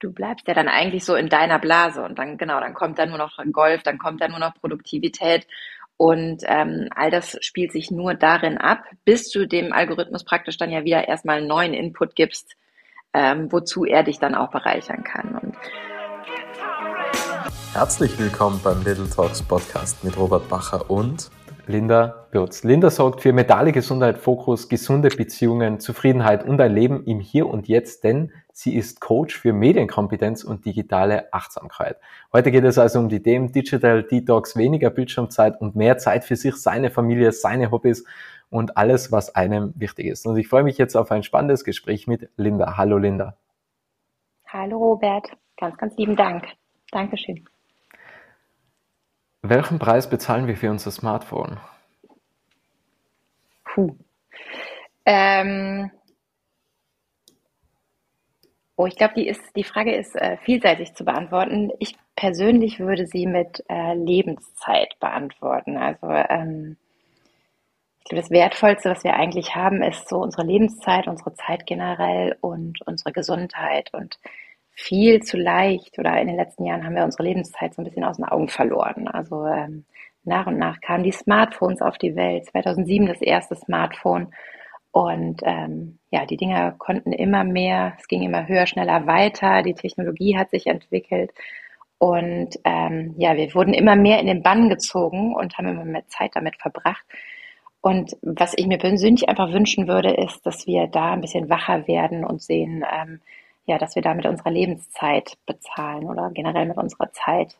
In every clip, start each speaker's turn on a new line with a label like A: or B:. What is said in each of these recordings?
A: du bleibst ja dann eigentlich so in deiner Blase und dann, genau, dann kommt da nur noch Golf, dann kommt da nur noch Produktivität und ähm, all das spielt sich nur darin ab, bis du dem Algorithmus praktisch dann ja wieder erstmal einen neuen Input gibst, ähm, wozu er dich dann auch bereichern kann. Und
B: Herzlich willkommen beim Little Talks Podcast mit Robert Bacher und Linda Würz. Linda sorgt für mentale Gesundheit, Fokus, gesunde Beziehungen, Zufriedenheit und ein Leben im Hier und Jetzt, denn sie ist Coach für Medienkompetenz und digitale Achtsamkeit. Heute geht es also um die Themen Digital Detox, weniger Bildschirmzeit und mehr Zeit für sich, seine Familie, seine Hobbys und alles, was einem wichtig ist. Und ich freue mich jetzt auf ein spannendes Gespräch mit Linda. Hallo Linda.
A: Hallo Robert, ganz, ganz lieben Dank. Dankeschön.
B: Welchen Preis bezahlen wir für unser Smartphone?
A: Puh. Ähm, oh, ich glaube, die, die Frage ist äh, vielseitig zu beantworten. Ich persönlich würde sie mit äh, Lebenszeit beantworten. Also ähm, ich glaube, das Wertvollste, was wir eigentlich haben, ist so unsere Lebenszeit, unsere Zeit generell und unsere Gesundheit. Und viel zu leicht oder in den letzten Jahren haben wir unsere Lebenszeit so ein bisschen aus den Augen verloren. Also ähm, nach und nach kamen die Smartphones auf die Welt. 2007 das erste Smartphone. Und ähm, ja, die Dinger konnten immer mehr, es ging immer höher, schneller weiter, die Technologie hat sich entwickelt. Und ähm, ja, wir wurden immer mehr in den Bann gezogen und haben immer mehr Zeit damit verbracht. Und was ich mir persönlich einfach wünschen würde, ist, dass wir da ein bisschen wacher werden und sehen, ähm, ja, dass wir da mit unserer Lebenszeit bezahlen oder generell mit unserer Zeit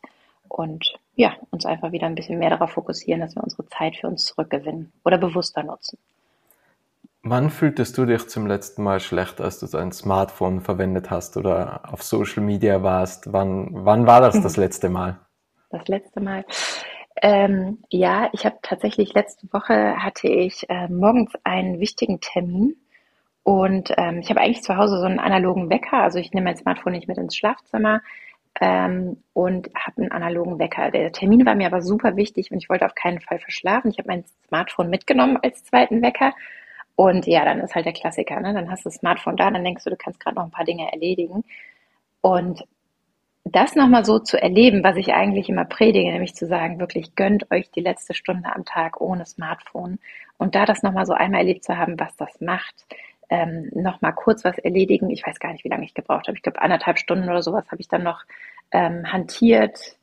A: und ja, uns einfach wieder ein bisschen mehr darauf fokussieren, dass wir unsere Zeit für uns zurückgewinnen oder bewusster nutzen.
B: Wann fühltest du dich zum letzten Mal schlecht, als du dein Smartphone verwendet hast oder auf Social Media warst? Wann, wann war das das letzte Mal?
A: Das letzte Mal. Ähm, ja, ich habe tatsächlich letzte Woche hatte ich äh, morgens einen wichtigen Termin und ähm, ich habe eigentlich zu Hause so einen analogen Wecker. Also ich nehme mein Smartphone nicht mit ins Schlafzimmer ähm, und habe einen analogen Wecker. Der Termin war mir aber super wichtig und ich wollte auf keinen Fall verschlafen. Ich habe mein Smartphone mitgenommen als zweiten Wecker. Und ja, dann ist halt der Klassiker. Ne? Dann hast du das Smartphone da, dann denkst du, du kannst gerade noch ein paar Dinge erledigen. Und das nochmal so zu erleben, was ich eigentlich immer predige, nämlich zu sagen, wirklich gönnt euch die letzte Stunde am Tag ohne Smartphone. Und da das nochmal so einmal erlebt zu haben, was das macht, ähm, noch mal kurz was erledigen. Ich weiß gar nicht, wie lange ich gebraucht habe. Ich glaube, anderthalb Stunden oder sowas habe ich dann noch ähm, hantiert.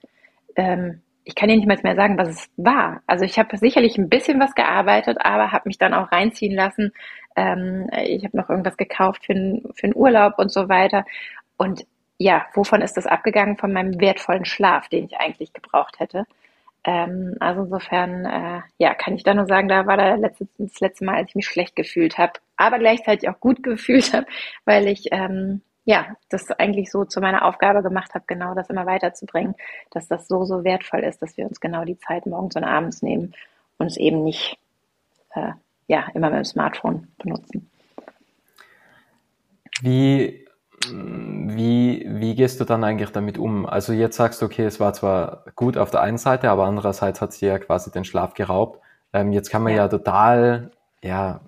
A: Ähm, ich kann dir nicht mal mehr sagen, was es war. Also ich habe sicherlich ein bisschen was gearbeitet, aber habe mich dann auch reinziehen lassen. Ähm, ich habe noch irgendwas gekauft für, für einen Urlaub und so weiter. Und ja, wovon ist das abgegangen? Von meinem wertvollen Schlaf, den ich eigentlich gebraucht hätte. Ähm, also insofern, äh, ja, kann ich da nur sagen, da war da letzte, das letzte Mal, als ich mich schlecht gefühlt habe, aber gleichzeitig auch gut gefühlt habe, weil ich ähm, ja das eigentlich so zu meiner Aufgabe gemacht habe, genau das immer weiterzubringen, dass das so so wertvoll ist, dass wir uns genau die Zeit morgens und abends nehmen und es eben nicht äh, ja immer mit dem Smartphone benutzen.
B: Wie wie, wie gehst du dann eigentlich damit um? Also jetzt sagst du, okay, es war zwar gut auf der einen Seite, aber andererseits hat sie ja quasi den Schlaf geraubt. Ähm, jetzt kann man ja. ja total, ja,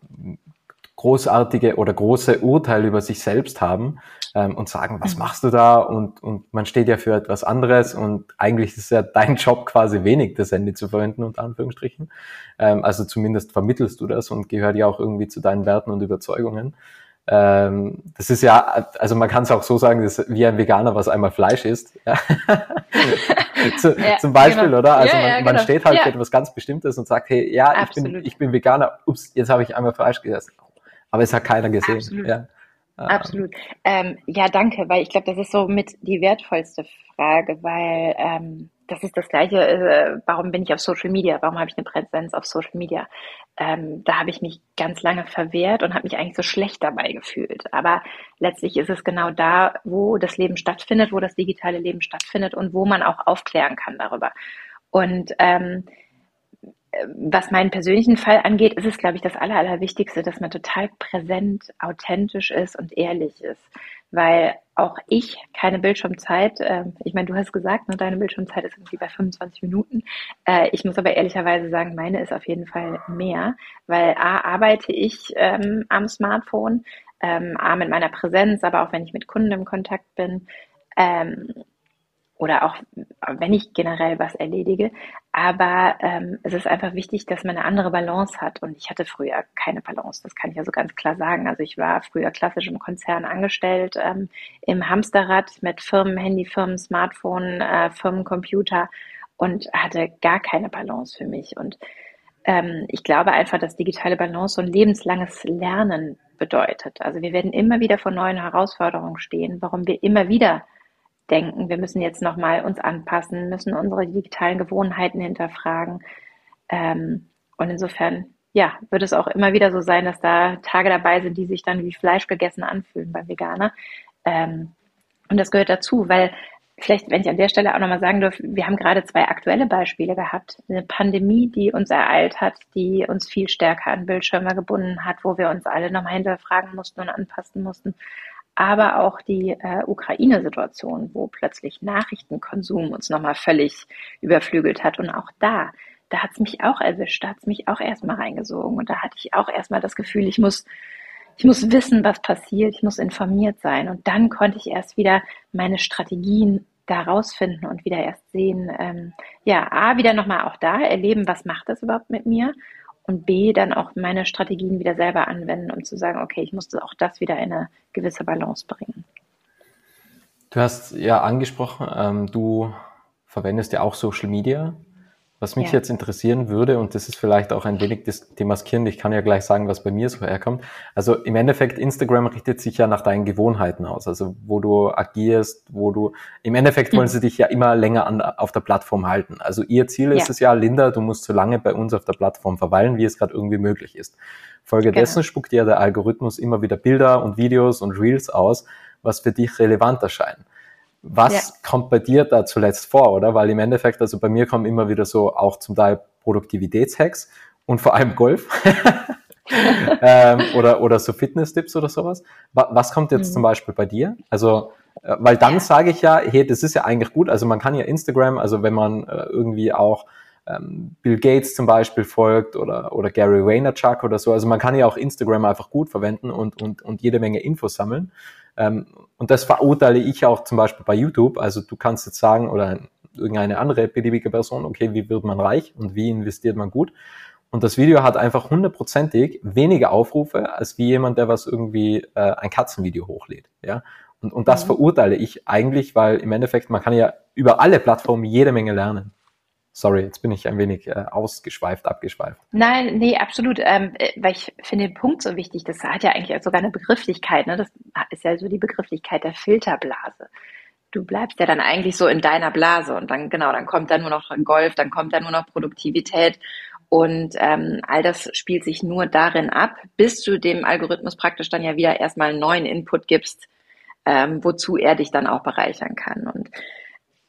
B: großartige oder große Urteile über sich selbst haben ähm, und sagen, was mhm. machst du da? Und, und man steht ja für etwas anderes und eigentlich ist es ja dein Job quasi wenig, das Handy zu verwenden, unter Anführungsstrichen. Ähm, also zumindest vermittelst du das und gehört ja auch irgendwie zu deinen Werten und Überzeugungen. Ähm, das ist ja, also man kann es auch so sagen, das ist wie ein Veganer, was einmal Fleisch isst. Ja. Zu, ja, zum Beispiel, genau. oder? Also ja, man, ja, genau. man, steht halt für etwas ganz Bestimmtes und sagt, hey, ja, ich bin, ich bin Veganer, ups, jetzt habe ich einmal Fleisch gegessen. Aber es hat keiner gesehen.
A: Absolut. Ja. Absolut. Ähm, ja, danke, weil ich glaube, das ist so mit die wertvollste Frage, weil ähm, das ist das Gleiche, äh, warum bin ich auf Social Media, warum habe ich eine Präsenz auf Social Media? Ähm, da habe ich mich ganz lange verwehrt und habe mich eigentlich so schlecht dabei gefühlt. Aber letztlich ist es genau da, wo das Leben stattfindet, wo das digitale Leben stattfindet und wo man auch aufklären kann darüber. Und ähm, was meinen persönlichen Fall angeht, ist es, glaube ich, das Aller, Allerwichtigste, dass man total präsent, authentisch ist und ehrlich ist. Weil auch ich keine Bildschirmzeit, äh, ich meine, du hast gesagt, ne, deine Bildschirmzeit ist irgendwie bei 25 Minuten. Äh, ich muss aber ehrlicherweise sagen, meine ist auf jeden Fall mehr, weil A, arbeite ich ähm, am Smartphone, ähm, A, mit meiner Präsenz, aber auch wenn ich mit Kunden im Kontakt bin, Ähm, oder auch wenn ich generell was erledige. Aber ähm, es ist einfach wichtig, dass man eine andere Balance hat. Und ich hatte früher keine Balance, das kann ich also ganz klar sagen. Also ich war früher klassisch im Konzern angestellt, ähm, im Hamsterrad mit Firmen, Handy, Firmen, Smartphone, äh, Firmencomputer und hatte gar keine Balance für mich. Und ähm, ich glaube einfach, dass digitale Balance so ein lebenslanges Lernen bedeutet. Also wir werden immer wieder vor neuen Herausforderungen stehen, warum wir immer wieder denken, wir müssen jetzt nochmal uns anpassen, müssen unsere digitalen Gewohnheiten hinterfragen. Ähm, und insofern, ja, wird es auch immer wieder so sein, dass da Tage dabei sind, die sich dann wie Fleisch gegessen anfühlen beim Veganer. Ähm, und das gehört dazu, weil vielleicht, wenn ich an der Stelle auch nochmal sagen darf, wir haben gerade zwei aktuelle Beispiele gehabt. Eine Pandemie, die uns ereilt hat, die uns viel stärker an Bildschirme gebunden hat, wo wir uns alle nochmal hinterfragen mussten und anpassen mussten aber auch die äh, Ukraine-Situation, wo plötzlich Nachrichtenkonsum uns nochmal völlig überflügelt hat. Und auch da, da hat es mich auch erwischt, da hat es mich auch erstmal reingesogen. Und da hatte ich auch erstmal das Gefühl, ich muss, ich muss wissen, was passiert, ich muss informiert sein. Und dann konnte ich erst wieder meine Strategien da rausfinden und wieder erst sehen, ähm, ja, A, wieder nochmal auch da erleben, was macht das überhaupt mit mir und B, dann auch meine Strategien wieder selber anwenden, um zu sagen, okay, ich musste auch das wieder in eine gewisse Balance bringen.
B: Du hast ja angesprochen, ähm, du verwendest ja auch Social Media. Was mich ja. jetzt interessieren würde, und das ist vielleicht auch ein wenig demaskierend, ich kann ja gleich sagen, was bei mir so herkommt. Also im Endeffekt, Instagram richtet sich ja nach deinen Gewohnheiten aus, also wo du agierst, wo du, im Endeffekt wollen mhm. sie dich ja immer länger an, auf der Plattform halten. Also ihr Ziel ist ja. es ja, Linda, du musst so lange bei uns auf der Plattform verweilen, wie es gerade irgendwie möglich ist. Folgedessen genau. spuckt dir der Algorithmus immer wieder Bilder und Videos und Reels aus, was für dich relevant erscheint. Was ja. kommt bei dir da zuletzt vor, oder? Weil im Endeffekt, also bei mir kommen immer wieder so auch zum Teil Produktivitätshacks und vor allem Golf. ähm, oder, oder so Fitness-Tipps oder sowas. Was kommt jetzt mhm. zum Beispiel bei dir? Also, äh, weil dann sage ich ja, hey, das ist ja eigentlich gut. Also man kann ja Instagram, also wenn man äh, irgendwie auch ähm, Bill Gates zum Beispiel folgt oder, oder Gary Vaynerchuk oder so, also man kann ja auch Instagram einfach gut verwenden und, und, und jede Menge Infos sammeln. Ähm, und das verurteile ich auch zum Beispiel bei YouTube. Also du kannst jetzt sagen, oder irgendeine andere beliebige Person, okay, wie wird man reich und wie investiert man gut? Und das Video hat einfach hundertprozentig weniger Aufrufe, als wie jemand, der was irgendwie äh, ein Katzenvideo hochlädt. Ja? Und, und das mhm. verurteile ich eigentlich, weil im Endeffekt, man kann ja über alle Plattformen jede Menge lernen. Sorry, jetzt bin ich ein wenig äh, ausgeschweift, abgeschweift.
A: Nein, nee, absolut. Ähm, äh, weil ich finde den Punkt so wichtig. Das hat ja eigentlich sogar eine Begrifflichkeit. Ne? Das ist ja so die Begrifflichkeit der Filterblase. Du bleibst ja dann eigentlich so in deiner Blase und dann, genau, dann kommt dann nur noch Golf, dann kommt dann nur noch Produktivität. Und ähm, all das spielt sich nur darin ab, bis du dem Algorithmus praktisch dann ja wieder erstmal einen neuen Input gibst, ähm, wozu er dich dann auch bereichern kann. Und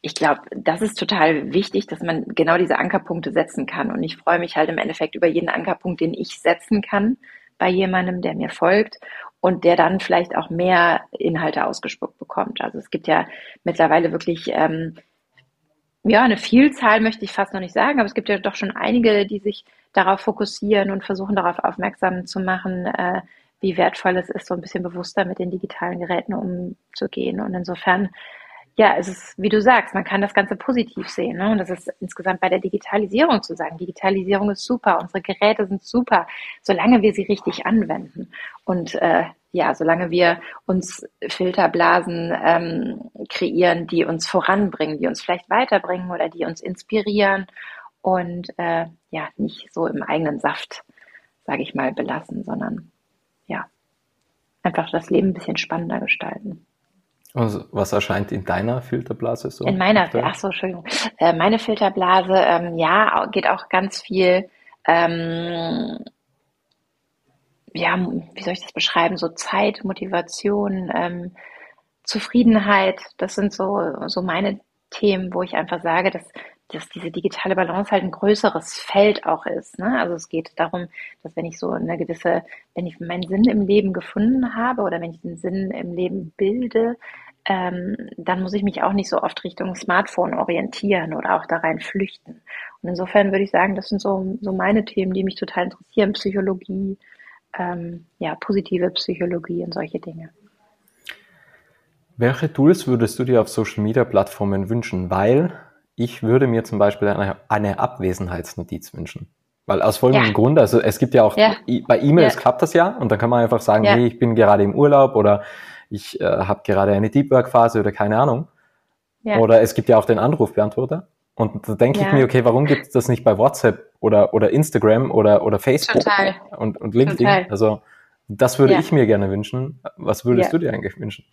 A: ich glaube, das ist total wichtig, dass man genau diese Ankerpunkte setzen kann. Und ich freue mich halt im Endeffekt über jeden Ankerpunkt, den ich setzen kann bei jemandem, der mir folgt und der dann vielleicht auch mehr Inhalte ausgespuckt bekommt. Also es gibt ja mittlerweile wirklich ähm, ja eine Vielzahl, möchte ich fast noch nicht sagen, aber es gibt ja doch schon einige, die sich darauf fokussieren und versuchen darauf aufmerksam zu machen, äh, wie wertvoll es ist, so ein bisschen bewusster mit den digitalen Geräten umzugehen. Und insofern ja, es ist, wie du sagst, man kann das Ganze positiv sehen. Ne? Und das ist insgesamt bei der Digitalisierung zu sagen. Digitalisierung ist super, unsere Geräte sind super, solange wir sie richtig anwenden. Und äh, ja, solange wir uns Filterblasen ähm, kreieren, die uns voranbringen, die uns vielleicht weiterbringen oder die uns inspirieren und äh, ja, nicht so im eigenen Saft, sage ich mal, belassen, sondern ja, einfach das Leben ein bisschen spannender gestalten.
B: Also, was erscheint in deiner Filterblase so?
A: In meiner, ach so, Entschuldigung. Äh, meine Filterblase, ähm, ja, geht auch ganz viel, ähm, ja, wie soll ich das beschreiben? So Zeit, Motivation, ähm, Zufriedenheit. Das sind so, so meine Themen, wo ich einfach sage, dass, dass diese digitale Balance halt ein größeres Feld auch ist. Ne? Also es geht darum, dass wenn ich so eine gewisse, wenn ich meinen Sinn im Leben gefunden habe oder wenn ich den Sinn im Leben bilde, ähm, dann muss ich mich auch nicht so oft Richtung Smartphone orientieren oder auch da rein flüchten. Und insofern würde ich sagen, das sind so, so meine Themen, die mich total interessieren. Psychologie, ähm, ja, positive Psychologie und solche Dinge.
B: Welche Tools würdest du dir auf Social Media Plattformen wünschen? Weil ich würde mir zum Beispiel eine, eine Abwesenheitsnotiz wünschen. Weil aus folgendem ja. Grund, also es gibt ja auch, ja. bei E-Mails ja. klappt das ja und dann kann man einfach sagen, hey, ich bin gerade im Urlaub oder ich äh, habe gerade eine Deep Work Phase oder keine Ahnung. Oder es gibt ja auch den Anrufbeantworter. Und da denke ich mir, okay, warum gibt es das nicht bei WhatsApp oder, oder Instagram oder, oder Facebook Total. Und, und LinkedIn? Total. Also das würde ich mir gerne wünschen. Was würdest du dir eigentlich wünschen?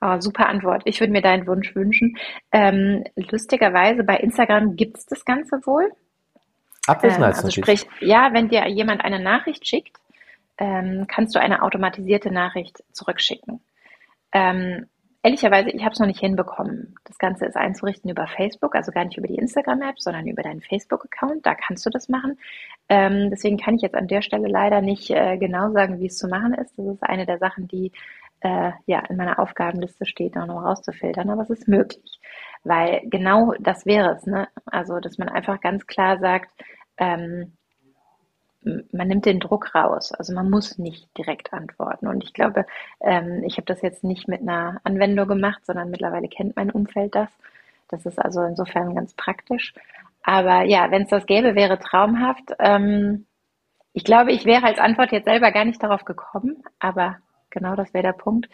A: Oh, super Antwort. Ich würde mir deinen Wunsch wünschen. Ähm, lustigerweise bei Instagram gibt es das Ganze wohl.
B: Abwesenheitsnotiz.
A: Ähm, also sprich, ja, wenn dir jemand eine Nachricht schickt, ähm, kannst du eine automatisierte Nachricht zurückschicken. Ähm, ehrlicherweise, ich habe es noch nicht hinbekommen. Das Ganze ist einzurichten über Facebook, also gar nicht über die Instagram-App, sondern über deinen Facebook-Account. Da kannst du das machen. Ähm, deswegen kann ich jetzt an der Stelle leider nicht äh, genau sagen, wie es zu machen ist. Das ist eine der Sachen, die äh, ja, in meiner Aufgabenliste steht, auch noch rauszufiltern, aber es ist möglich. Weil genau das wäre es, ne? Also, dass man einfach ganz klar sagt, ähm, man nimmt den Druck raus. Also man muss nicht direkt antworten. Und ich glaube, ähm, ich habe das jetzt nicht mit einer Anwendung gemacht, sondern mittlerweile kennt mein Umfeld das. Das ist also insofern ganz praktisch. Aber ja, wenn es das gäbe, wäre traumhaft. Ähm, ich glaube, ich wäre als Antwort jetzt selber gar nicht darauf gekommen, aber genau das wäre der Punkt.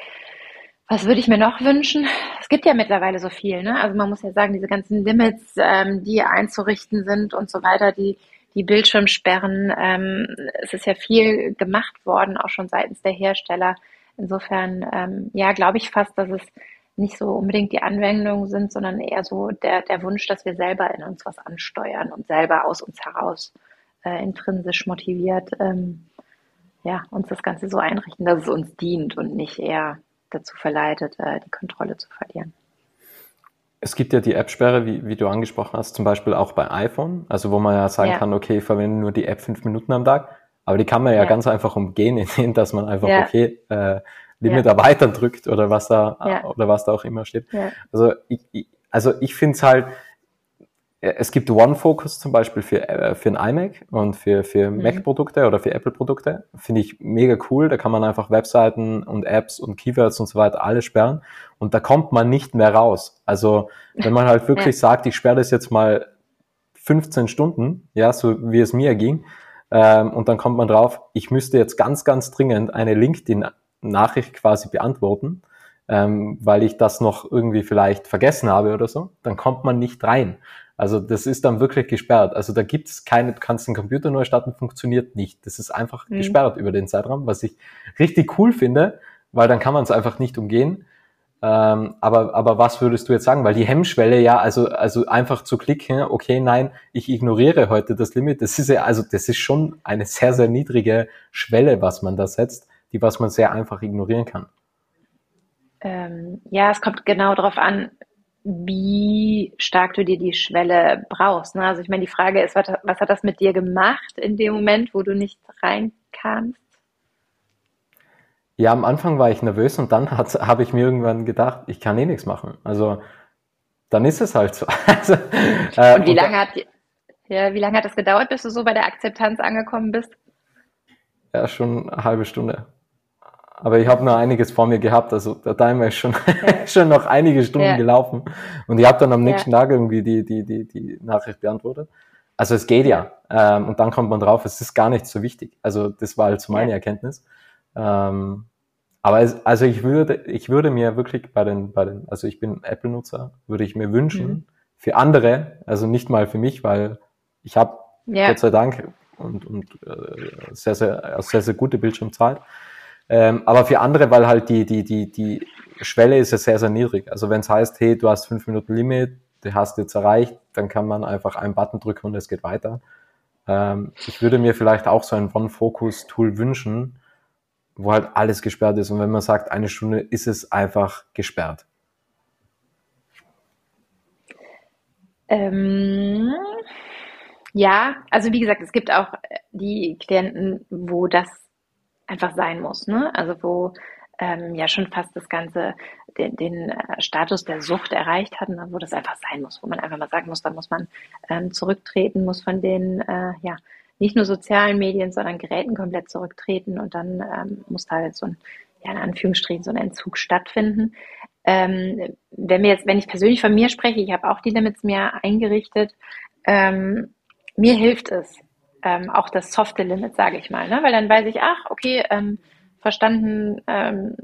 A: Was würde ich mir noch wünschen? Es gibt ja mittlerweile so viel, ne? Also man muss ja sagen, diese ganzen Limits, ähm, die einzurichten sind und so weiter, die, die Bildschirmsperren, ähm, es ist ja viel gemacht worden, auch schon seitens der Hersteller. Insofern, ähm, ja, glaube ich fast, dass es nicht so unbedingt die Anwendungen sind, sondern eher so der, der Wunsch, dass wir selber in uns was ansteuern und selber aus uns heraus äh, intrinsisch motiviert ähm, ja, uns das Ganze so einrichten, dass es uns dient und nicht eher dazu verleitet, äh, die Kontrolle zu verlieren.
B: Es gibt ja die App-Sperre, wie, wie du angesprochen hast, zum Beispiel auch bei iPhone, also wo man ja sagen ja. kann, okay, ich verwende nur die App fünf Minuten am Tag, aber die kann man ja, ja. ganz einfach umgehen, indem dass man einfach, ja. okay, äh, Limit erweitern drückt oder was da oder was da auch immer steht. Also ich, ich also ich finde es halt, es gibt OneFocus zum Beispiel für, äh, für ein iMac und für, für mhm. Mac-Produkte oder für Apple-Produkte. Finde ich mega cool. Da kann man einfach Webseiten und Apps und Keywords und so weiter alles sperren. Und da kommt man nicht mehr raus. Also wenn man halt wirklich ja. sagt, ich sperre das jetzt mal 15 Stunden, ja, so wie es mir ging, ähm, und dann kommt man drauf, ich müsste jetzt ganz, ganz dringend eine LinkedIn-Nachricht quasi beantworten, ähm, weil ich das noch irgendwie vielleicht vergessen habe oder so, dann kommt man nicht rein. Also das ist dann wirklich gesperrt. Also da gibt es keine, du kannst den Computer neu starten, funktioniert nicht. Das ist einfach mhm. gesperrt über den Zeitraum, was ich richtig cool finde, weil dann kann man es einfach nicht umgehen. Ähm, aber, aber was würdest du jetzt sagen? Weil die Hemmschwelle ja, also, also einfach zu klicken, okay, nein, ich ignoriere heute das Limit, das ist ja, also das ist schon eine sehr, sehr niedrige Schwelle, was man da setzt, die was man sehr einfach ignorieren kann.
A: Ähm, ja, es kommt genau darauf an, wie stark du dir die Schwelle brauchst. Ne? Also ich meine, die Frage ist, was, was hat das mit dir gemacht in dem Moment, wo du nicht reinkamst?
B: Ja, am Anfang war ich nervös und dann habe ich mir irgendwann gedacht, ich kann eh nichts machen. Also dann ist es halt so. also,
A: äh, und wie lange hat ja, wie lange hat das gedauert, bis du so bei der Akzeptanz angekommen bist?
B: Ja, schon eine halbe Stunde. Aber ich habe noch einiges vor mir gehabt. Also der Timer ist schon, ja. schon noch einige Stunden ja. gelaufen. Und ich habe dann am nächsten ja. Tag irgendwie die, die, die, die Nachricht beantwortet. Also es geht ja. Ähm, und dann kommt man drauf, es ist gar nicht so wichtig. Also das war halt so meine Erkenntnis. Ähm, aber es, also ich würde, ich würde mir wirklich bei den, bei den, also ich bin Apple-Nutzer, würde ich mir wünschen, mhm. für andere, also nicht mal für mich, weil ich habe Gott sei Dank und, und äh, sehr, sehr, sehr, sehr gute Bildschirmzeit. Ähm, aber für andere, weil halt die, die, die, die Schwelle ist ja sehr, sehr niedrig. Also wenn es heißt, hey, du hast fünf Minuten Limit, du hast jetzt erreicht, dann kann man einfach einen Button drücken und es geht weiter. Ähm, ich würde mir vielleicht auch so ein One-Focus-Tool wünschen, wo halt alles gesperrt ist. Und wenn man sagt, eine Stunde ist es einfach gesperrt.
A: Ähm, ja, also wie gesagt, es gibt auch die Klienten, wo das einfach sein muss. Ne? Also wo ähm, ja schon fast das Ganze den, den äh, Status der Sucht erreicht hat, ne? wo das einfach sein muss, wo man einfach mal sagen muss, da muss man ähm, zurücktreten, muss von den äh, ja nicht nur sozialen Medien, sondern Geräten komplett zurücktreten und dann ähm, muss da halt so ein ja, in Anführungsstrichen so ein Entzug stattfinden. Ähm, wenn wir jetzt, wenn ich persönlich von mir spreche, ich habe auch die Limits mir eingerichtet, ähm, mir hilft es, ähm, auch das softe Limit, sage ich mal, ne? weil dann weiß ich, ach, okay, ähm, verstanden, ähm,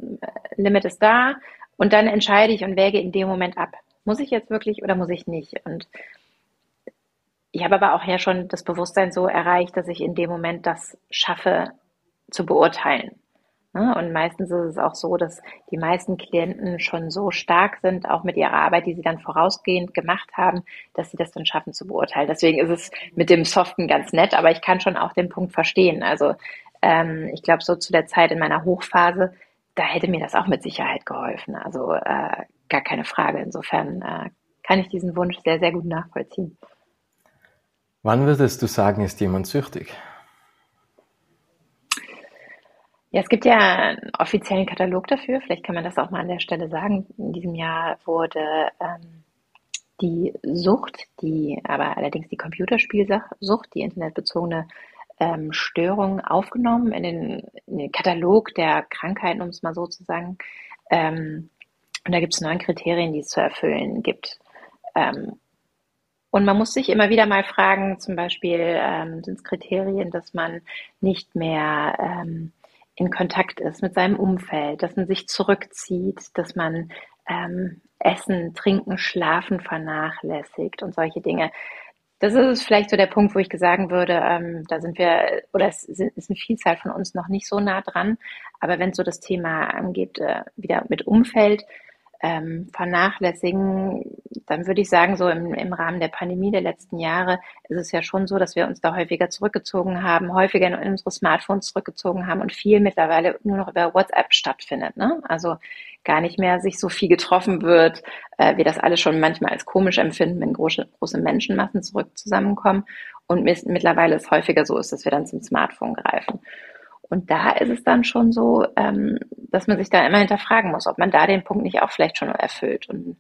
A: Limit ist da und dann entscheide ich und wäge in dem Moment ab. Muss ich jetzt wirklich oder muss ich nicht? Und ich habe aber auch ja schon das Bewusstsein so erreicht, dass ich in dem Moment das schaffe zu beurteilen. Ne? Und meistens ist es auch so, dass die meisten Klienten schon so stark sind, auch mit ihrer Arbeit, die sie dann vorausgehend gemacht haben, dass sie das dann schaffen zu beurteilen. Deswegen ist es mit dem Soften ganz nett, aber ich kann schon auch den Punkt verstehen. Also ähm, ich glaube, so zu der Zeit in meiner Hochphase, da hätte mir das auch mit Sicherheit geholfen. Also äh, gar keine Frage. Insofern äh, kann ich diesen Wunsch sehr, sehr gut nachvollziehen.
B: Wann würdest du sagen, ist jemand süchtig?
A: Ja, es gibt ja einen offiziellen Katalog dafür. Vielleicht kann man das auch mal an der Stelle sagen. In diesem Jahr wurde ähm, die Sucht, die aber allerdings die Computerspielsucht, die internetbezogene ähm, Störung aufgenommen in den, in den, Katalog der Krankheiten, um es mal so zu sagen. Ähm, und da gibt es neun Kriterien, die es zu erfüllen gibt. Ähm, und man muss sich immer wieder mal fragen, zum Beispiel ähm, sind es Kriterien, dass man nicht mehr ähm, in Kontakt ist mit seinem Umfeld, dass man sich zurückzieht, dass man ähm, Essen, Trinken, Schlafen vernachlässigt und solche Dinge. Das ist vielleicht so der Punkt, wo ich sagen würde, ähm, da sind wir, oder es ist eine Vielzahl von uns noch nicht so nah dran. Aber wenn es so das Thema angeht, äh, wieder mit Umfeld, ähm, vernachlässigen, dann würde ich sagen, so im, im Rahmen der Pandemie der letzten Jahre ist es ja schon so, dass wir uns da häufiger zurückgezogen haben, häufiger in unsere Smartphones zurückgezogen haben und viel mittlerweile nur noch über WhatsApp stattfindet. Ne? Also gar nicht mehr sich so viel getroffen wird, äh, wir das alle schon manchmal als komisch empfinden, wenn große, große Menschenmassen zurück zusammenkommen und mittlerweile es häufiger so ist, dass wir dann zum Smartphone greifen. Und da ist es dann schon so, ähm, dass man sich da immer hinterfragen muss, ob man da den Punkt nicht auch vielleicht schon erfüllt und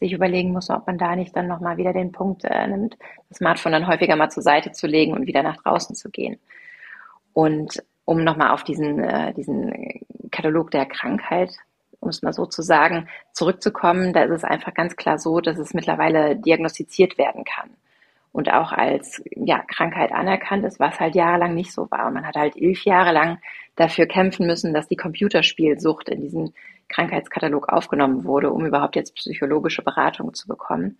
A: sich überlegen muss, ob man da nicht dann nochmal wieder den Punkt äh, nimmt, das Smartphone dann häufiger mal zur Seite zu legen und wieder nach draußen zu gehen. Und um nochmal auf diesen, äh, diesen Katalog der Krankheit, um es mal so zu sagen, zurückzukommen, da ist es einfach ganz klar so, dass es mittlerweile diagnostiziert werden kann und auch als ja, Krankheit anerkannt ist, was halt jahrelang nicht so war. Und man hat halt elf Jahre lang dafür kämpfen müssen, dass die Computerspielsucht in diesen Krankheitskatalog aufgenommen wurde, um überhaupt jetzt psychologische Beratung zu bekommen.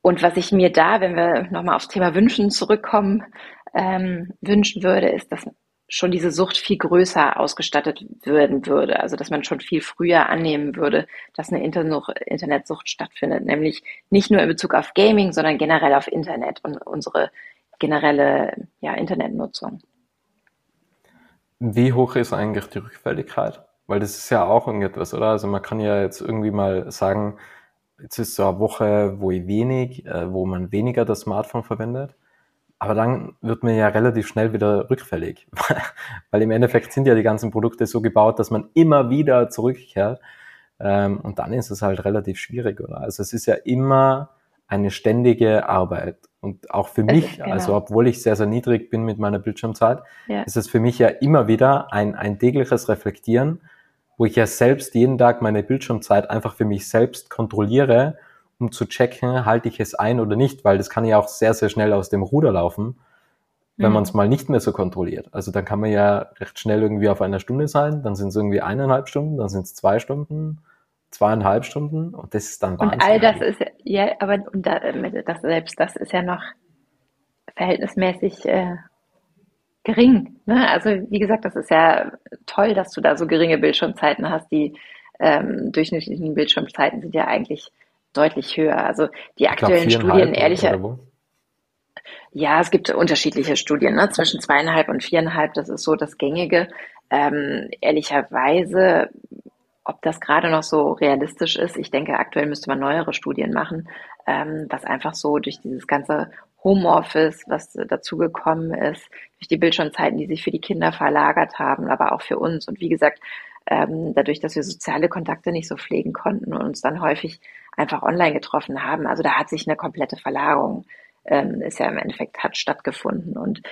A: Und was ich mir da, wenn wir nochmal aufs Thema Wünschen zurückkommen, ähm, wünschen würde, ist, dass schon diese Sucht viel größer ausgestattet werden würde. Also dass man schon viel früher annehmen würde, dass eine Internetsucht stattfindet. Nämlich nicht nur in Bezug auf Gaming, sondern generell auf Internet und unsere generelle ja, Internetnutzung.
B: Wie hoch ist eigentlich die Rückfälligkeit? Weil das ist ja auch irgendetwas, oder? Also man kann ja jetzt irgendwie mal sagen, jetzt ist so eine Woche, wo ich wenig, äh, wo man weniger das Smartphone verwendet. Aber dann wird man ja relativ schnell wieder rückfällig, weil im Endeffekt sind ja die ganzen Produkte so gebaut, dass man immer wieder zurückkehrt. Ähm, und dann ist es halt relativ schwierig, oder? Also es ist ja immer eine ständige Arbeit. Und auch für mich, genau. also obwohl ich sehr, sehr niedrig bin mit meiner Bildschirmzeit, ja. ist es für mich ja immer wieder ein, ein tägliches Reflektieren, wo ich ja selbst jeden Tag meine Bildschirmzeit einfach für mich selbst kontrolliere um zu checken, halte ich es ein oder nicht, weil das kann ja auch sehr, sehr schnell aus dem Ruder laufen, wenn mhm. man es mal nicht mehr so kontrolliert. Also dann kann man ja recht schnell irgendwie auf einer Stunde sein, dann sind es irgendwie eineinhalb Stunden, dann sind es zwei Stunden, zweieinhalb Stunden und das ist dann
A: Wahnsinn. Und all das ist ja, aber und da, das selbst das ist ja noch verhältnismäßig äh, gering. Ne? Also wie gesagt, das ist ja toll, dass du da so geringe Bildschirmzeiten hast. Die ähm, durchschnittlichen Bildschirmzeiten sind ja eigentlich deutlich höher. Also die aktuellen Studien, ehrlicher. Ja, es gibt unterschiedliche Studien, ne? zwischen zweieinhalb und viereinhalb, das ist so das Gängige. Ähm, ehrlicherweise, ob das gerade noch so realistisch ist, ich denke, aktuell müsste man neuere Studien machen, ähm, was einfach so durch dieses ganze Homeoffice, was dazugekommen ist, durch die Bildschirmzeiten, die sich für die Kinder verlagert haben, aber auch für uns. Und wie gesagt, ähm, dadurch, dass wir soziale Kontakte nicht so pflegen konnten und uns dann häufig einfach online getroffen haben. Also da hat sich eine komplette Verlagerung, ähm, ist ja im Endeffekt, hat stattgefunden. Und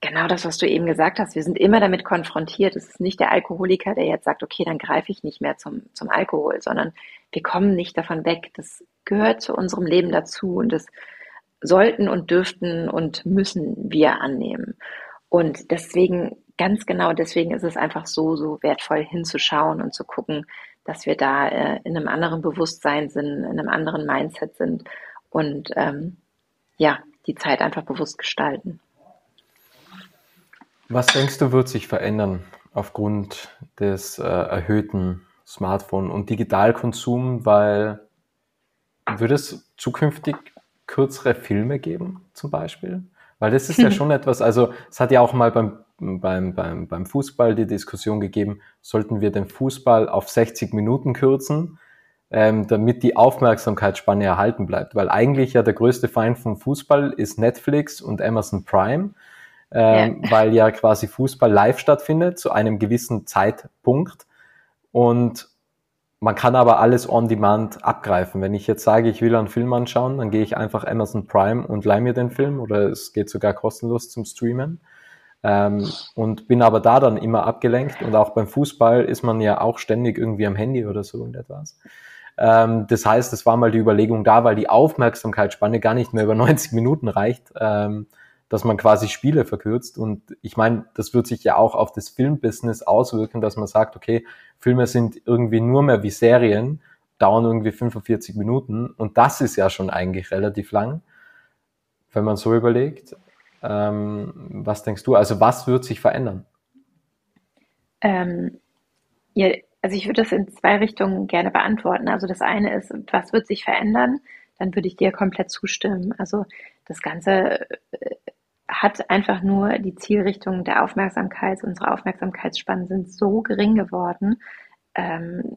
A: genau das, was du eben gesagt hast. Wir sind immer damit konfrontiert. Es ist nicht der Alkoholiker, der jetzt sagt, okay, dann greife ich nicht mehr zum, zum Alkohol, sondern wir kommen nicht davon weg. Das gehört zu unserem Leben dazu und das sollten und dürften und müssen wir annehmen. Und deswegen, ganz genau deswegen ist es einfach so, so wertvoll hinzuschauen und zu gucken, dass wir da äh, in einem anderen Bewusstsein sind, in einem anderen Mindset sind und ähm, ja, die Zeit einfach bewusst gestalten.
B: Was denkst du, wird sich verändern aufgrund des äh, erhöhten Smartphone- und Digitalkonsum, weil würde es zukünftig kürzere Filme geben, zum Beispiel? Weil das ist ja schon etwas, also es hat ja auch mal beim, beim, beim, beim Fußball die Diskussion gegeben, sollten wir den Fußball auf 60 Minuten kürzen, ähm, damit die Aufmerksamkeitsspanne erhalten bleibt. Weil eigentlich ja der größte Feind vom Fußball ist Netflix und Amazon Prime ähm, ja. weil ja quasi Fußball live stattfindet zu einem gewissen Zeitpunkt und man kann aber alles on demand abgreifen. Wenn ich jetzt sage, ich will einen Film anschauen, dann gehe ich einfach Amazon Prime und leih mir den Film oder es geht sogar kostenlos zum Streamen. Ähm, und bin aber da dann immer abgelenkt und auch beim Fußball ist man ja auch ständig irgendwie am Handy oder so und etwas. Ähm, das heißt, es war mal die Überlegung da, weil die Aufmerksamkeitsspanne gar nicht mehr über 90 Minuten reicht, ähm, dass man quasi Spiele verkürzt. Und ich meine, das wird sich ja auch auf das Filmbusiness auswirken, dass man sagt, okay, Filme sind irgendwie nur mehr wie Serien, dauern irgendwie 45 Minuten. Und das ist ja schon eigentlich relativ lang, wenn man so überlegt. Ähm, was denkst du? Also was wird sich verändern?
A: Ähm, ja, also ich würde das in zwei Richtungen gerne beantworten. Also das eine ist, was wird sich verändern? Dann würde ich dir komplett zustimmen. Also das Ganze äh, hat einfach nur die Zielrichtung der Aufmerksamkeit, unsere Aufmerksamkeitsspannen sind so gering geworden. Ähm,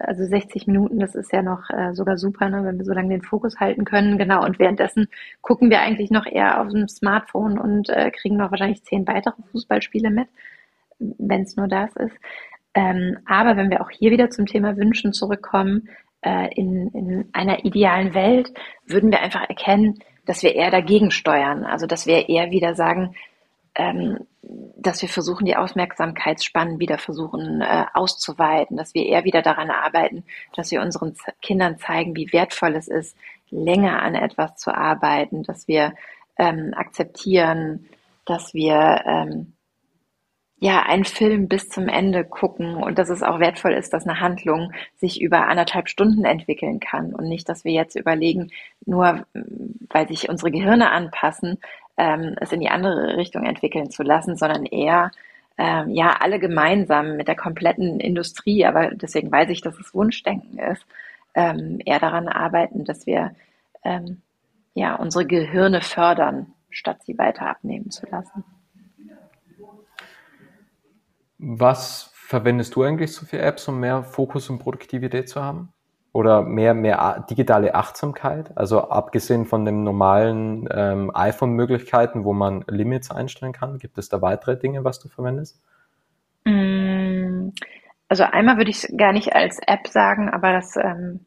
A: also 60 Minuten, das ist ja noch äh, sogar super, ne, wenn wir so lange den Fokus halten können. Genau, und währenddessen gucken wir eigentlich noch eher auf dem Smartphone und äh, kriegen noch wahrscheinlich zehn weitere Fußballspiele mit, wenn es nur das ist. Ähm, aber wenn wir auch hier wieder zum Thema Wünschen zurückkommen, äh, in, in einer idealen Welt würden wir einfach erkennen, dass wir eher dagegen steuern. Also dass wir eher wieder sagen, ähm, dass wir versuchen, die Aufmerksamkeitsspannen wieder versuchen äh, auszuweiten, dass wir eher wieder daran arbeiten, dass wir unseren Kindern zeigen, wie wertvoll es ist, länger an etwas zu arbeiten, dass wir ähm, akzeptieren, dass wir ähm, ja, einen Film bis zum Ende gucken und dass es auch wertvoll ist, dass eine Handlung sich über anderthalb Stunden entwickeln kann und nicht, dass wir jetzt überlegen, nur weil sich unsere Gehirne anpassen, ähm, es in die andere Richtung entwickeln zu lassen, sondern eher ähm, ja alle gemeinsam mit der kompletten Industrie, aber deswegen weiß ich, dass es Wunschdenken ist, ähm, eher daran arbeiten, dass wir ähm, ja unsere Gehirne fördern, statt sie weiter abnehmen zu lassen.
B: Was verwendest du eigentlich so für Apps, um mehr Fokus und Produktivität zu haben? Oder mehr, mehr digitale Achtsamkeit? Also abgesehen von den normalen ähm, iPhone-Möglichkeiten, wo man Limits einstellen kann, gibt es da weitere Dinge, was du verwendest?
A: Mm, also einmal würde ich es gar nicht als App sagen, aber das ähm,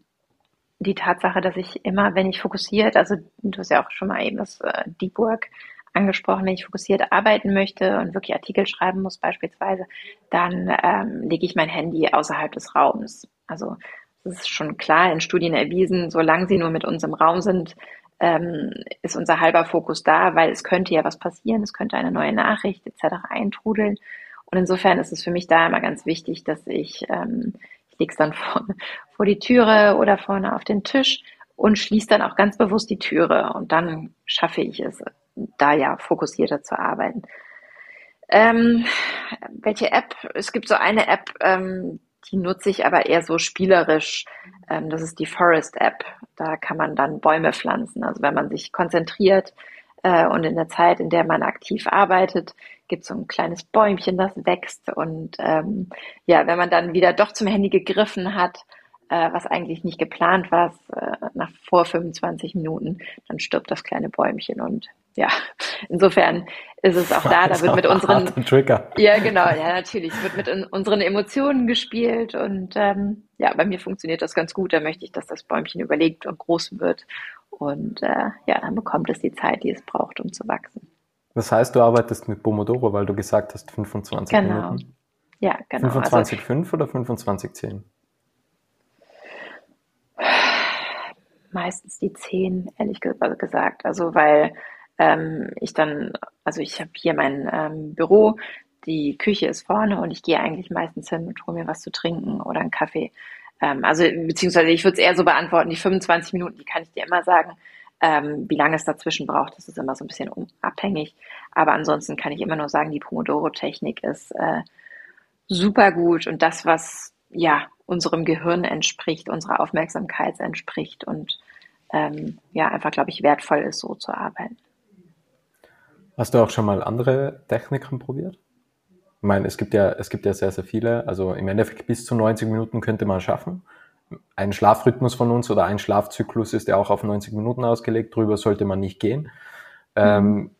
A: die Tatsache, dass ich immer, wenn ich fokussiert, also du hast ja auch schon mal eben das äh, Deep Work angesprochen, wenn ich fokussiert arbeiten möchte und wirklich Artikel schreiben muss beispielsweise, dann ähm, lege ich mein Handy außerhalb des Raums. Also das ist schon klar in Studien erwiesen, solange sie nur mit uns im Raum sind, ähm, ist unser halber Fokus da, weil es könnte ja was passieren, es könnte eine neue Nachricht etc. eintrudeln. Und insofern ist es für mich da immer ganz wichtig, dass ich, ähm, ich lege es dann vorne vor die Türe oder vorne auf den Tisch und schließe dann auch ganz bewusst die Türe und dann schaffe ich es, da ja fokussierter zu arbeiten. Ähm, welche App? Es gibt so eine App, ähm, die nutze ich aber eher so spielerisch. Ähm, das ist die Forest App. Da kann man dann Bäume pflanzen. Also wenn man sich konzentriert äh, und in der Zeit, in der man aktiv arbeitet, gibt es so ein kleines Bäumchen, das wächst. Und ähm, ja, wenn man dann wieder doch zum Handy gegriffen hat, äh, was eigentlich nicht geplant war, äh, nach vor 25 Minuten, dann stirbt das kleine Bäumchen und ja, insofern ist es auch da, da wird mit unseren
B: Trigger.
A: Ja, genau, ja, natürlich, wird mit unseren Emotionen gespielt und ähm, ja, bei mir funktioniert das ganz gut. Da möchte ich, dass das Bäumchen überlegt und groß wird und äh, ja, dann bekommt es die Zeit, die es braucht, um zu wachsen.
B: Das heißt, du arbeitest mit Pomodoro, weil du gesagt hast 25 genau. Minuten.
A: Ja, genau.
B: 25,5 also, oder 25,10?
A: Meistens die 10, ehrlich gesagt. Also weil ähm, ich dann, also ich habe hier mein ähm, Büro, die Küche ist vorne und ich gehe eigentlich meistens hin und hole mir was zu trinken oder einen Kaffee. Ähm, also beziehungsweise ich würde es eher so beantworten, die 25 Minuten, die kann ich dir immer sagen. Ähm, wie lange es dazwischen braucht, das ist immer so ein bisschen abhängig. Aber ansonsten kann ich immer nur sagen, die Pomodoro-Technik ist äh, super gut und das, was ja unserem Gehirn entspricht, unserer Aufmerksamkeit entspricht und ähm, ja einfach, glaube ich, wertvoll ist, so zu arbeiten.
B: Hast du auch schon mal andere Techniken probiert? Ich meine, es gibt ja, es gibt ja sehr, sehr viele. Also im Endeffekt bis zu 90 Minuten könnte man schaffen. Ein Schlafrhythmus von uns oder ein Schlafzyklus ist ja auch auf 90 Minuten ausgelegt. Drüber sollte man nicht gehen. Mhm. Ähm,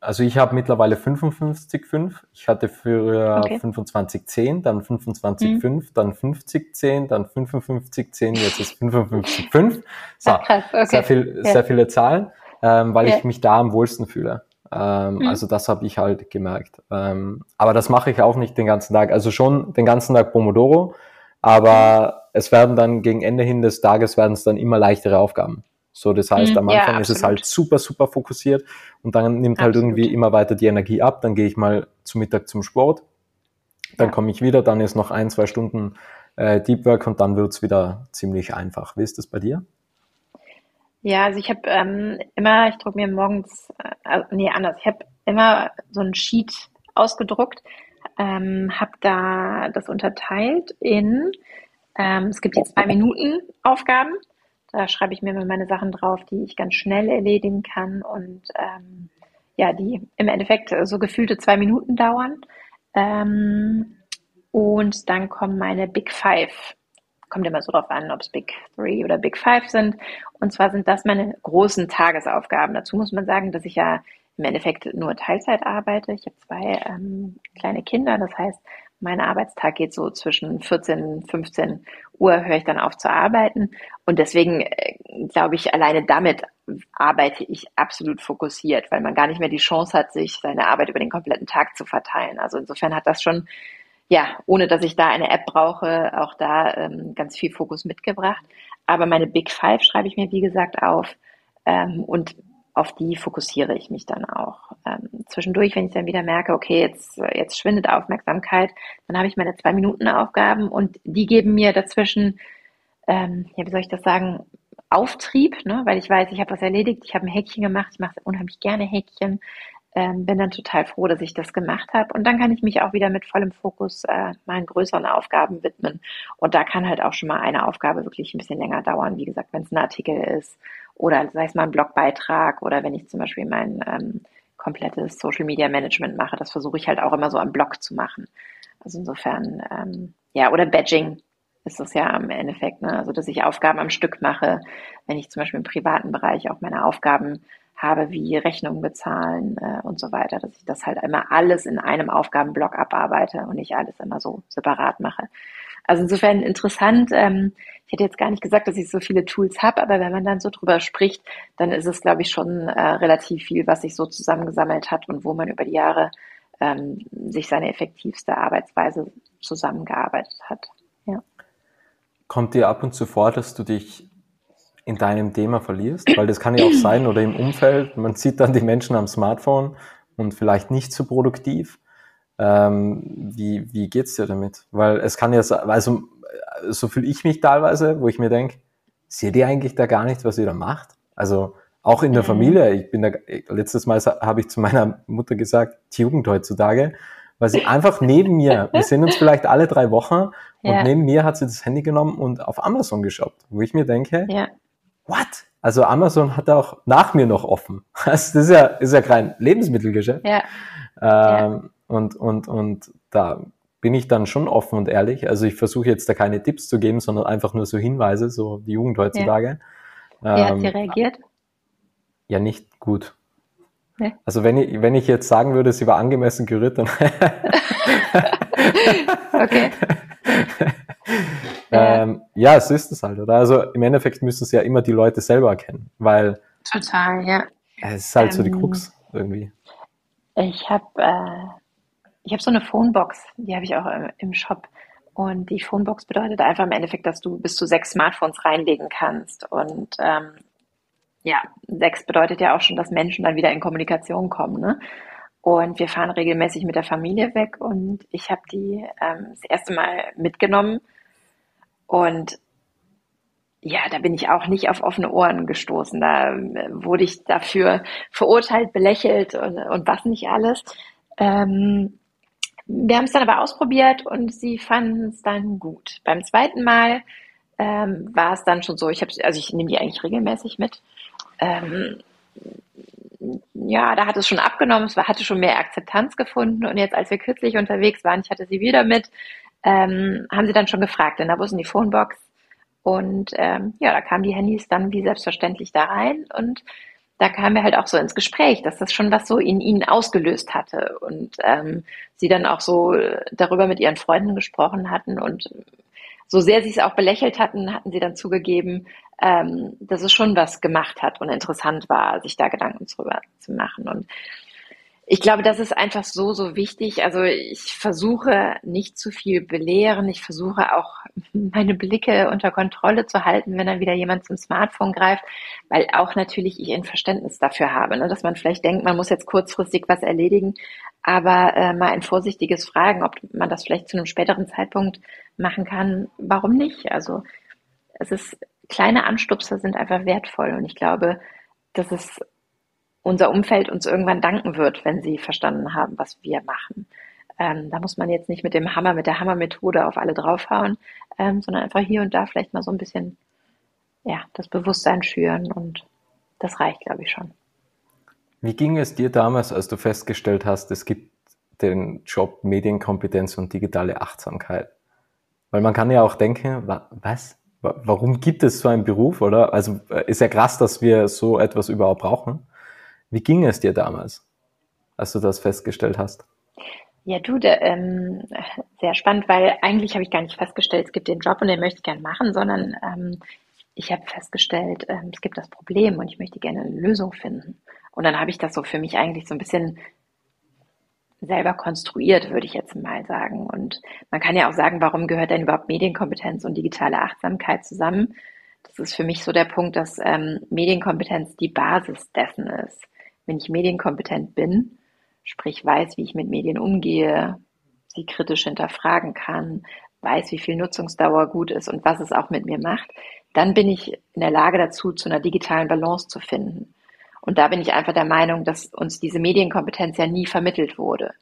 B: also ich habe mittlerweile 55,5. Ich hatte früher okay. 25,10, dann 25,5, mhm. dann 50,10, dann 55,10, jetzt ist 55,5. So, okay. sehr, viel, ja. sehr viele Zahlen, ähm, weil ja. ich mich da am wohlsten fühle. Ähm, mhm. Also das habe ich halt gemerkt. Ähm, aber das mache ich auch nicht den ganzen Tag. Also schon den ganzen Tag Pomodoro, aber mhm. es werden dann gegen Ende hin des Tages werden es dann immer leichtere Aufgaben. So, das heißt, mhm. am Anfang ja, ist es halt super, super fokussiert und dann nimmt halt absolut. irgendwie immer weiter die Energie ab. Dann gehe ich mal zu Mittag zum Sport, dann ja. komme ich wieder, dann ist noch ein, zwei Stunden äh, Deep Work und dann wird's wieder ziemlich einfach. Wie ist das bei dir?
A: Ja, also ich habe ähm, immer, ich drucke mir morgens, äh, nee, anders, ich habe immer so ein Sheet ausgedruckt, ähm, habe da das unterteilt in, ähm, es gibt jetzt zwei Minuten Aufgaben, da schreibe ich mir mal meine Sachen drauf, die ich ganz schnell erledigen kann und ähm, ja, die im Endeffekt so gefühlte zwei Minuten dauern. Ähm, und dann kommen meine Big Five kommt immer so drauf an, ob es Big Three oder Big Five sind. Und zwar sind das meine großen Tagesaufgaben. Dazu muss man sagen, dass ich ja im Endeffekt nur Teilzeit arbeite. Ich habe zwei ähm, kleine Kinder, das heißt, mein Arbeitstag geht so zwischen 14 und 15 Uhr, höre ich dann auf zu arbeiten. Und deswegen äh, glaube ich, alleine damit arbeite ich absolut fokussiert, weil man gar nicht mehr die Chance hat, sich seine Arbeit über den kompletten Tag zu verteilen. Also insofern hat das schon ja, ohne dass ich da eine App brauche, auch da ähm, ganz viel Fokus mitgebracht. Aber meine Big Five schreibe ich mir, wie gesagt, auf ähm, und auf die fokussiere ich mich dann auch. Ähm, zwischendurch, wenn ich dann wieder merke, okay, jetzt, jetzt schwindet Aufmerksamkeit, dann habe ich meine zwei Minuten Aufgaben und die geben mir dazwischen, ähm, ja, wie soll ich das sagen, Auftrieb, ne? weil ich weiß, ich habe was erledigt, ich habe ein Häkchen gemacht, ich mache unheimlich gerne Häkchen, ähm, bin dann total froh, dass ich das gemacht habe. Und dann kann ich mich auch wieder mit vollem Fokus äh, meinen größeren Aufgaben widmen. Und da kann halt auch schon mal eine Aufgabe wirklich ein bisschen länger dauern. Wie gesagt, wenn es ein Artikel ist oder sei es mal ein Blogbeitrag oder wenn ich zum Beispiel mein ähm, komplettes Social Media Management mache, das versuche ich halt auch immer so am Blog zu machen. Also insofern, ähm, ja, oder Badging ist das ja im Endeffekt, ne? also dass ich Aufgaben am Stück mache, wenn ich zum Beispiel im privaten Bereich auch meine Aufgaben habe, wie Rechnungen bezahlen äh, und so weiter, dass ich das halt immer alles in einem Aufgabenblock abarbeite und nicht alles immer so separat mache. Also insofern interessant. Ähm, ich hätte jetzt gar nicht gesagt, dass ich so viele Tools habe, aber wenn man dann so drüber spricht, dann ist es, glaube ich, schon äh, relativ viel, was sich so zusammengesammelt hat und wo man über die Jahre ähm, sich seine effektivste Arbeitsweise zusammengearbeitet hat. Ja.
B: Kommt dir ab und zu vor, dass du dich in deinem Thema verlierst, weil das kann ja auch sein oder im Umfeld, man sieht dann die Menschen am Smartphone und vielleicht nicht so produktiv. Ähm, wie, wie geht's dir damit? Weil es kann ja, also so fühle ich mich teilweise, wo ich mir denke, seht ihr eigentlich da gar nicht, was ihr da macht? Also auch in der mhm. Familie. Ich bin da, letztes Mal habe ich zu meiner Mutter gesagt, die Jugend heutzutage, weil sie einfach neben mir, wir sehen uns vielleicht alle drei Wochen und ja. neben mir hat sie das Handy genommen und auf Amazon geshoppt, wo ich mir denke, ja what? Also Amazon hat auch nach mir noch offen. Das ist ja, ist ja kein Lebensmittelgeschäft. Ja. Ähm, ja. Und, und, und da bin ich dann schon offen und ehrlich. Also ich versuche jetzt da keine Tipps zu geben, sondern einfach nur so Hinweise, so die Jugend heutzutage.
A: Ja. Wie hat sie ähm, reagiert?
B: Ja, nicht gut. Nee. Also wenn ich, wenn ich jetzt sagen würde, sie war angemessen gerührt, dann. okay. Ähm, ja, so ist es halt, oder? Also im Endeffekt müssen es ja immer die Leute selber erkennen, weil.
A: Total, ja.
B: Es ist halt ähm, so die ähm, Krux irgendwie.
A: Ich habe äh, ich habe so eine Phonebox, die habe ich auch im, im Shop. Und die Phonebox bedeutet einfach im Endeffekt, dass du bis zu sechs Smartphones reinlegen kannst. Und ähm, ja, sechs bedeutet ja auch schon, dass Menschen dann wieder in Kommunikation kommen. Ne? Und wir fahren regelmäßig mit der Familie weg und ich habe die ähm, das erste Mal mitgenommen. Und ja, da bin ich auch nicht auf offene Ohren gestoßen. Da äh, wurde ich dafür verurteilt, belächelt und, und was nicht alles. Ähm, wir haben es dann aber ausprobiert und sie fanden es dann gut. Beim zweiten Mal ähm, war es dann schon so, ich habe, also ich nehme die eigentlich regelmäßig mit. Ähm, ja, da hat es schon abgenommen, es hatte schon mehr Akzeptanz gefunden und jetzt, als wir kürzlich unterwegs waren, ich hatte sie wieder mit, ähm, haben sie dann schon gefragt, denn da wussten die Phonebox und ähm, ja, da kamen die Handys dann wie selbstverständlich da rein und da kamen wir halt auch so ins Gespräch, dass das schon was so in ihnen ausgelöst hatte und ähm, sie dann auch so darüber mit ihren Freunden gesprochen hatten und so sehr sie es auch belächelt hatten, hatten sie dann zugegeben, ähm, dass es schon was gemacht hat und interessant war, sich da Gedanken drüber zu machen. Und ich glaube, das ist einfach so, so wichtig. Also ich versuche nicht zu viel belehren. Ich versuche auch meine Blicke unter Kontrolle zu halten, wenn dann wieder jemand zum Smartphone greift, weil auch natürlich ich ein Verständnis dafür habe, ne? dass man vielleicht denkt, man muss jetzt kurzfristig was erledigen, aber äh, mal ein vorsichtiges Fragen, ob man das vielleicht zu einem späteren Zeitpunkt machen kann. Warum nicht? Also es ist kleine Anstupser sind einfach wertvoll und ich glaube, dass es unser Umfeld uns irgendwann danken wird, wenn sie verstanden haben, was wir machen. Ähm, da muss man jetzt nicht mit dem Hammer, mit der Hammermethode auf alle draufhauen, ähm, sondern einfach hier und da vielleicht mal so ein bisschen, ja, das Bewusstsein schüren und das reicht, glaube ich, schon.
B: Wie ging es dir damals, als du festgestellt hast, es gibt den Job Medienkompetenz und digitale Achtsamkeit? Weil man kann ja auch denken, was? Warum gibt es so einen Beruf, oder? Also äh, ist ja krass, dass wir so etwas überhaupt brauchen. Wie ging es dir damals, als du das festgestellt hast?
A: Ja, du, der, ähm, sehr spannend, weil eigentlich habe ich gar nicht festgestellt, es gibt den Job und den möchte ich gerne machen, sondern ähm, ich habe festgestellt, ähm, es gibt das Problem und ich möchte gerne eine Lösung finden. Und dann habe ich das so für mich eigentlich so ein bisschen selber konstruiert, würde ich jetzt mal sagen. Und man kann ja auch sagen, warum gehört denn überhaupt Medienkompetenz und digitale Achtsamkeit zusammen? Das ist für mich so der Punkt, dass ähm, Medienkompetenz die Basis dessen ist. Wenn ich medienkompetent bin, sprich weiß, wie ich mit Medien umgehe, sie kritisch hinterfragen kann, weiß, wie viel Nutzungsdauer gut ist und was es auch mit mir macht, dann bin ich in der Lage dazu, zu einer digitalen Balance zu finden. Und da bin ich einfach der Meinung, dass uns diese Medienkompetenz ja nie vermittelt wurde.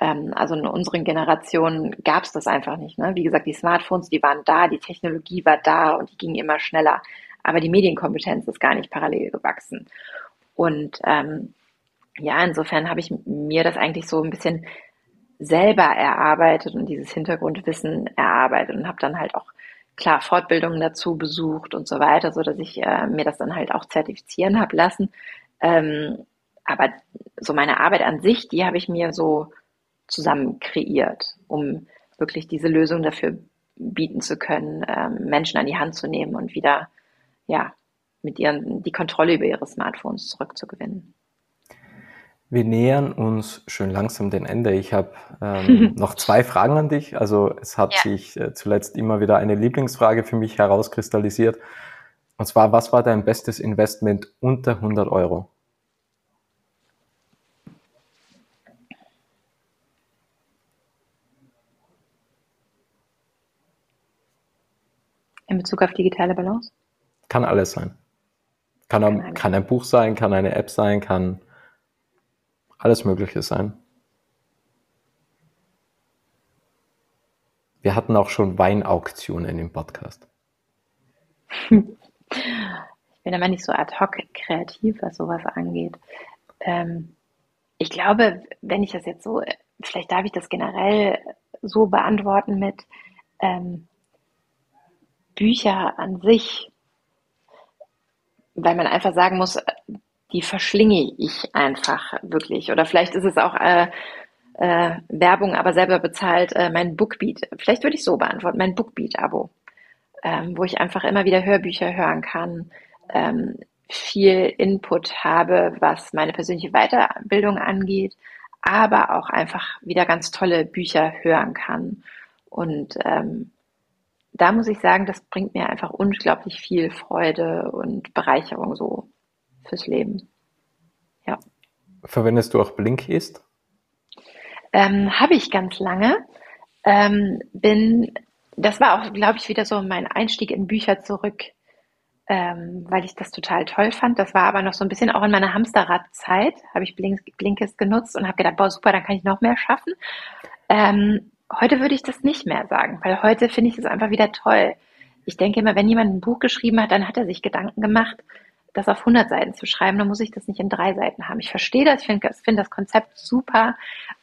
A: Ähm, also in unseren Generationen gab es das einfach nicht. Ne? Wie gesagt, die Smartphones, die waren da, die Technologie war da und die ging immer schneller. Aber die Medienkompetenz ist gar nicht parallel gewachsen. Und ähm, ja, insofern habe ich mir das eigentlich so ein bisschen selber erarbeitet und dieses Hintergrundwissen erarbeitet und habe dann halt auch klar Fortbildungen dazu besucht und so weiter, so dass ich äh, mir das dann halt auch zertifizieren habe lassen. Ähm, aber so meine Arbeit an sich, die habe ich mir so zusammen kreiert, um wirklich diese Lösung dafür bieten zu können, ähm, Menschen an die Hand zu nehmen und wieder ja mit ihren die Kontrolle über ihre Smartphones zurückzugewinnen.
B: Wir nähern uns schön langsam dem Ende. Ich habe ähm, noch zwei Fragen an dich. Also es hat ja. sich äh, zuletzt immer wieder eine Lieblingsfrage für mich herauskristallisiert. Und zwar, was war dein bestes Investment unter 100 Euro?
A: In Bezug auf digitale Balance?
B: Kann alles sein. Kann, kann, kann ein Buch sein, kann eine App sein, kann alles Mögliche sein. Wir hatten auch schon Weinauktionen im Podcast.
A: Ich bin aber nicht so ad hoc kreativ, was sowas angeht. Ähm, ich glaube, wenn ich das jetzt so, vielleicht darf ich das generell so beantworten mit ähm, Bücher an sich, weil man einfach sagen muss, die verschlinge ich einfach wirklich. Oder vielleicht ist es auch äh, äh, Werbung, aber selber bezahlt äh, mein Bookbeat. Vielleicht würde ich so beantworten, mein Bookbeat-Abo, ähm, wo ich einfach immer wieder Hörbücher hören kann, ähm, viel Input habe, was meine persönliche Weiterbildung angeht, aber auch einfach wieder ganz tolle Bücher hören kann. Und ähm, da muss ich sagen, das bringt mir einfach unglaublich viel Freude und Bereicherung so fürs Leben. Ja.
B: Verwendest du auch Blinkist?
A: Ähm, Habe ich ganz lange. Ähm, bin, das war auch, glaube ich, wieder so mein Einstieg in Bücher zurück, ähm, weil ich das total toll fand. Das war aber noch so ein bisschen auch in meiner Hamsterradzeit, habe ich Blink, Blinkist genutzt und habe gedacht, boah, super, dann kann ich noch mehr schaffen. Ähm, heute würde ich das nicht mehr sagen, weil heute finde ich es einfach wieder toll. Ich denke immer, wenn jemand ein Buch geschrieben hat, dann hat er sich Gedanken gemacht, das auf 100 Seiten zu schreiben, dann muss ich das nicht in drei Seiten haben. Ich verstehe das, ich finde find das Konzept super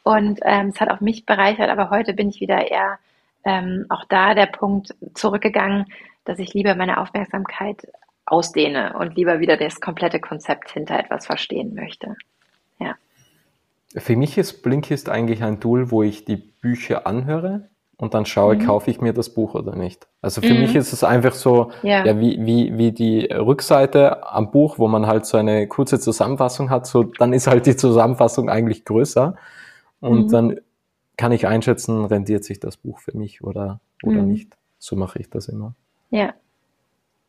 A: und ähm, es hat auch mich bereichert, aber heute bin ich wieder eher ähm, auch da der Punkt zurückgegangen, dass ich lieber meine Aufmerksamkeit ausdehne und lieber wieder das komplette Konzept hinter etwas verstehen möchte.
B: Für mich ist Blinkist eigentlich ein Tool, wo ich die Bücher anhöre und dann schaue, mhm. kaufe ich mir das Buch oder nicht. Also für mhm. mich ist es einfach so, ja, ja wie, wie, wie die Rückseite am Buch, wo man halt so eine kurze Zusammenfassung hat, so dann ist halt die Zusammenfassung eigentlich größer und mhm. dann kann ich einschätzen, rendiert sich das Buch für mich oder, oder mhm. nicht. So mache ich das immer.
A: Ja.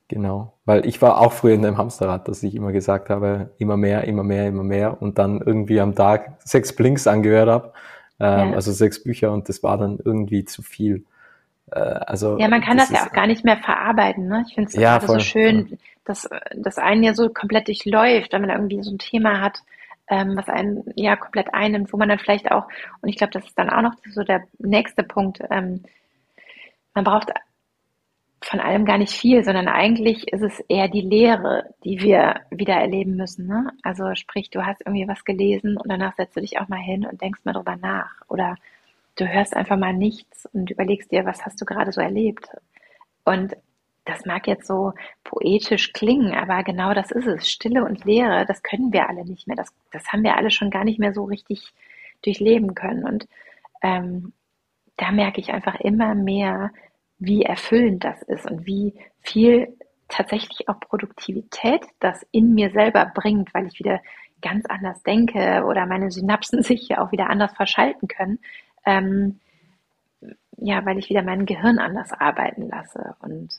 B: Genau, weil ich war auch früher in dem Hamsterrad, dass ich immer gesagt habe, immer mehr, immer mehr, immer mehr und dann irgendwie am Tag sechs Blinks angehört habe ähm, ja. Also sechs Bücher und das war dann irgendwie zu viel.
A: Äh, also ja, man kann das, das ja auch gar nicht mehr verarbeiten. Ne? Ich finde es ja, so schön, voll. dass das einen ja so komplett durchläuft, wenn man irgendwie so ein Thema hat, ähm, was einen ja komplett einnimmt, wo man dann vielleicht auch, und ich glaube, das ist dann auch noch so der nächste Punkt, ähm, man braucht von allem gar nicht viel, sondern eigentlich ist es eher die Lehre, die wir wieder erleben müssen. Ne? Also sprich, du hast irgendwie was gelesen und danach setzt du dich auch mal hin und denkst mal drüber nach. Oder du hörst einfach mal nichts und überlegst dir, was hast du gerade so erlebt. Und das mag jetzt so poetisch klingen, aber genau das ist es. Stille und Leere, das können wir alle nicht mehr. Das, das haben wir alle schon gar nicht mehr so richtig durchleben können. Und ähm, da merke ich einfach immer mehr, wie erfüllend das ist und wie viel tatsächlich auch Produktivität das in mir selber bringt, weil ich wieder ganz anders denke oder meine Synapsen sich ja auch wieder anders verschalten können. Ähm, ja, weil ich wieder mein Gehirn anders arbeiten lasse. Und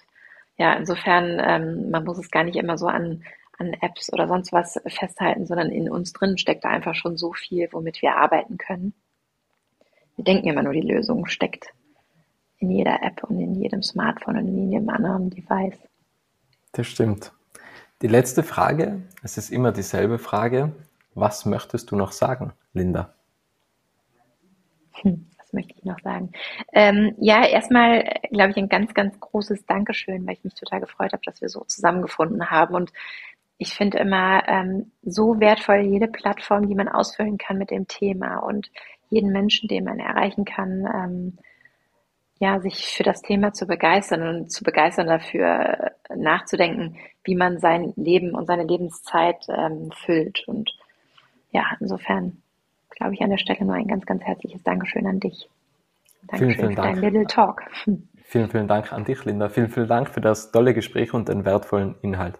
A: ja, insofern, ähm, man muss es gar nicht immer so an, an Apps oder sonst was festhalten, sondern in uns drin steckt da einfach schon so viel, womit wir arbeiten können. Wir denken immer nur, die Lösung steckt in jeder App und in jedem Smartphone und in jedem anderen Device.
B: Das stimmt. Die letzte Frage, es ist immer dieselbe Frage. Was möchtest du noch sagen, Linda?
A: Hm, was möchte ich noch sagen? Ähm, ja, erstmal glaube ich ein ganz, ganz großes Dankeschön, weil ich mich total gefreut habe, dass wir so zusammengefunden haben. Und ich finde immer ähm, so wertvoll jede Plattform, die man ausfüllen kann mit dem Thema und jeden Menschen, den man erreichen kann. Ähm, ja, sich für das Thema zu begeistern und zu begeistern dafür nachzudenken, wie man sein Leben und seine Lebenszeit ähm, füllt. Und ja, insofern glaube ich an der Stelle nur ein ganz, ganz herzliches Dankeschön an dich.
B: Dankeschön vielen, vielen für Dank. dein Little Talk. Vielen, vielen Dank an dich, Linda. Vielen, vielen Dank für das tolle Gespräch und den wertvollen Inhalt.